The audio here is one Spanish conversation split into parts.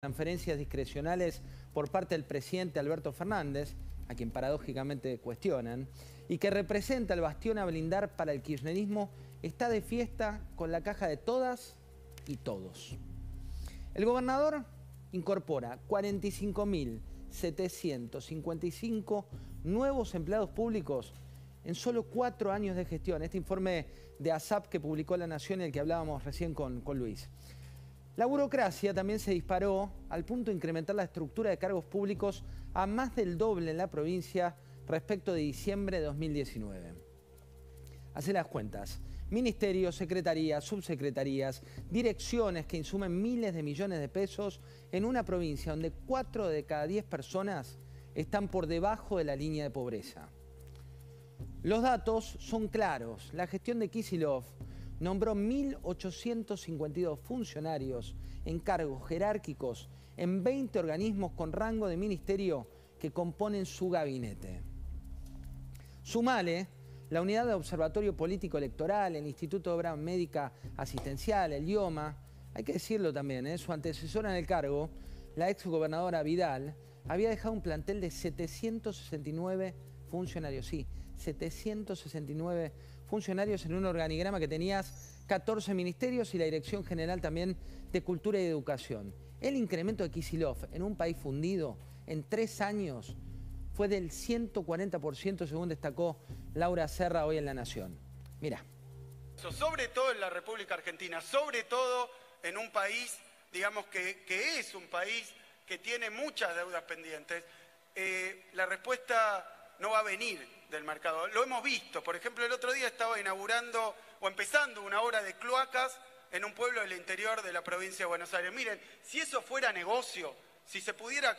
transferencias discrecionales por parte del presidente Alberto Fernández, a quien paradójicamente cuestionan, y que representa el bastión a blindar para el kirchnerismo, está de fiesta con la caja de todas y todos. El gobernador incorpora 45.755 nuevos empleados públicos en solo cuatro años de gestión. Este informe de ASAP que publicó La Nación, el que hablábamos recién con, con Luis. La burocracia también se disparó al punto de incrementar la estructura de cargos públicos a más del doble en la provincia respecto de diciembre de 2019. Hace las cuentas. Ministerios, secretarías, subsecretarías, direcciones que insumen miles de millones de pesos en una provincia donde 4 de cada 10 personas están por debajo de la línea de pobreza. Los datos son claros. La gestión de Kisilov nombró 1.852 funcionarios en cargos jerárquicos en 20 organismos con rango de ministerio que componen su gabinete. Sumale la Unidad de Observatorio Político Electoral, el Instituto de Obra Médica Asistencial, el IOMA, hay que decirlo también, ¿eh? su antecesora en el cargo, la exgobernadora Vidal, había dejado un plantel de 769 funcionarios, sí, 769 funcionarios en un organigrama que tenías 14 ministerios y la Dirección General también de Cultura y Educación. El incremento de Kisilov en un país fundido en tres años fue del 140% según destacó Laura Serra hoy en La Nación. Mira. Sobre todo en la República Argentina, sobre todo en un país, digamos que, que es un país que tiene muchas deudas pendientes, eh, la respuesta no va a venir del mercado. Lo hemos visto, por ejemplo, el otro día estaba inaugurando o empezando una obra de cloacas en un pueblo del interior de la provincia de Buenos Aires. Miren, si eso fuera negocio, si se pudiera,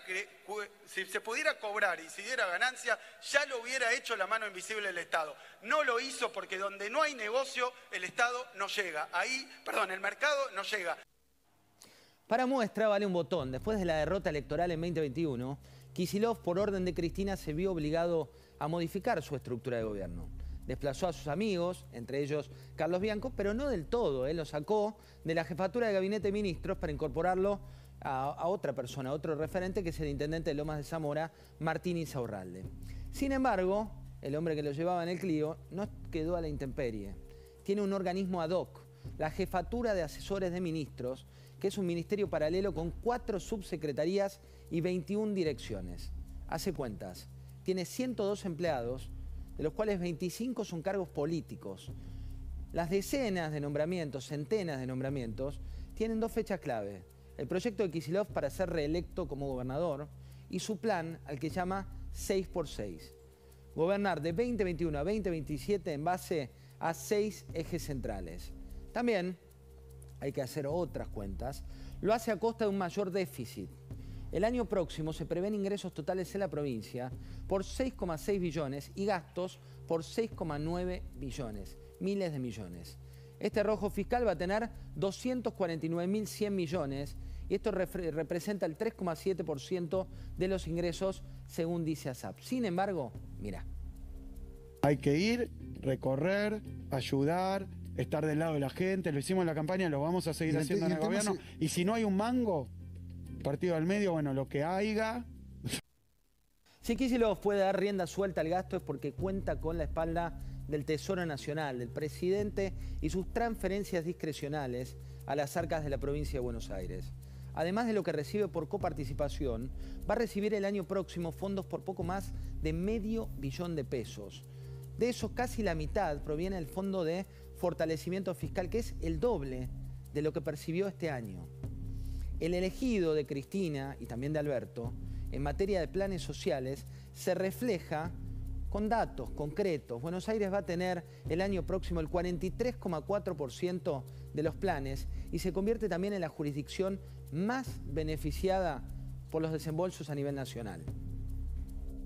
si se pudiera cobrar y si diera ganancia, ya lo hubiera hecho la mano invisible del Estado. No lo hizo porque donde no hay negocio, el Estado no llega. Ahí, perdón, el mercado no llega. Para muestra vale un botón. Después de la derrota electoral en 2021, Kisilov, por orden de Cristina, se vio obligado a modificar su estructura de gobierno. Desplazó a sus amigos, entre ellos Carlos Bianco, pero no del todo. Él lo sacó de la jefatura de gabinete de ministros para incorporarlo a, otra persona, a otro referente, que es el intendente de Lomas de Zamora, Martín Insaurralde. Sin embargo, el hombre que lo llevaba en el Clio no quedó a la intemperie. Tiene un organismo ad hoc, la Jefatura de Asesores de Ministros, que es un ministerio paralelo con cuatro subsecretarías y 21 direcciones. Hace cuentas tiene 102 empleados, de los cuales 25 son cargos políticos. Las decenas de nombramientos, centenas de nombramientos, tienen dos fechas clave. El proyecto de Kisilov para ser reelecto como gobernador y su plan al que llama 6x6. Gobernar de 2021 a 2027 en base a seis ejes centrales. También hay que hacer otras cuentas. Lo hace a costa de un mayor déficit el año próximo se prevén ingresos totales en la provincia por 6,6 billones y gastos por 6,9 billones, miles de millones. Este rojo fiscal va a tener 249.100 millones y esto representa el 3,7% de los ingresos según dice ASAP. Sin embargo, mira. Hay que ir, recorrer, ayudar, estar del lado de la gente. Lo hicimos en la campaña, lo vamos a seguir haciendo en el gobierno. Y si no hay un mango, partido al medio, bueno, lo que haya. Si Kicillof puede dar rienda suelta al gasto es porque cuenta con la espalda del Tesoro Nacional, del presidente y sus transferencias discrecionales a las arcas de la provincia de Buenos Aires. Además de lo que recibe por coparticipación, va a recibir el año próximo fondos por poco más de medio billón de pesos. De eso casi la mitad proviene del Fondo de Fortalecimiento Fiscal, que es el doble de lo que percibió este año. El elegido de Cristina y también de Alberto en materia de planes sociales se refleja con datos concretos. Buenos Aires va a tener el año próximo el 43,4% de los planes y se convierte también en la jurisdicción más beneficiada por los desembolsos a nivel nacional.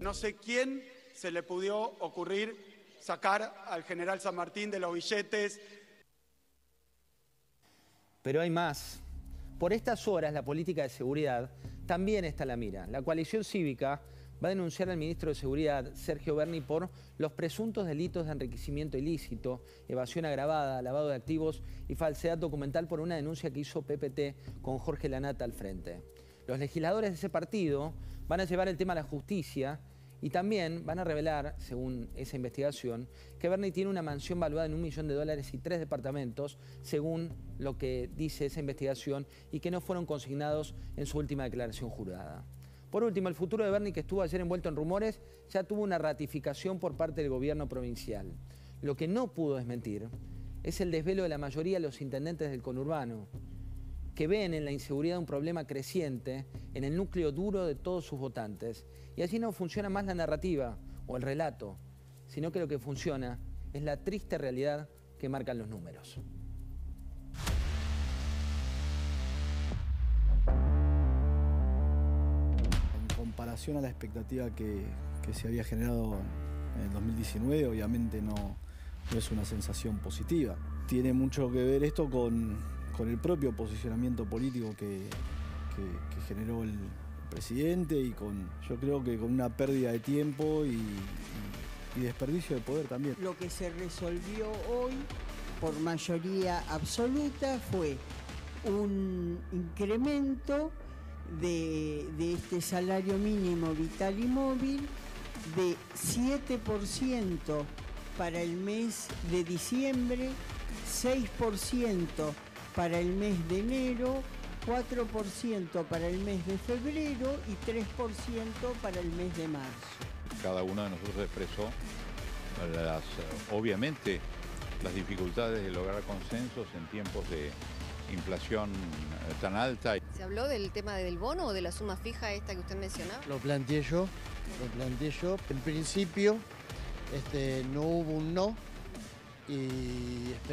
No sé quién se le pudo ocurrir sacar al general San Martín de los billetes. Pero hay más. Por estas horas, la política de seguridad también está a la mira. La coalición cívica va a denunciar al ministro de Seguridad, Sergio Berni, por los presuntos delitos de enriquecimiento ilícito, evasión agravada, lavado de activos y falsedad documental por una denuncia que hizo PPT con Jorge Lanata al frente. Los legisladores de ese partido van a llevar el tema a la justicia y también van a revelar, según esa investigación, que Bernie tiene una mansión valuada en un millón de dólares y tres departamentos, según lo que dice esa investigación, y que no fueron consignados en su última declaración jurada. Por último, el futuro de Bernie, que estuvo ayer envuelto en rumores, ya tuvo una ratificación por parte del gobierno provincial. Lo que no pudo desmentir es el desvelo de la mayoría de los intendentes del conurbano, que ven en la inseguridad un problema creciente en el núcleo duro de todos sus votantes. Y allí no funciona más la narrativa o el relato, sino que lo que funciona es la triste realidad que marcan los números. En comparación a la expectativa que, se había generado en el 2019, obviamente no, no es una sensación positiva. Tiene mucho que ver esto con, con el propio posicionamiento político que, generó el presidente y con, yo creo que con una pérdida de tiempo y, desperdicio de poder también. Lo que se resolvió hoy por mayoría absoluta fue un incremento de, de, este salario mínimo vital y móvil de 7% para el mes de diciembre, 6% para el mes de enero, 4% para el mes de febrero y 3% para el mes de marzo. Cada uno de nosotros expresó las, obviamente las dificultades de lograr consensos en tiempos de inflación eh, tan alta. ¿Se habló del tema del bono o de la suma fija esta que usted mencionaba? Lo planteé yo, lo planteé yo. En principio este, no hubo un no y esperamos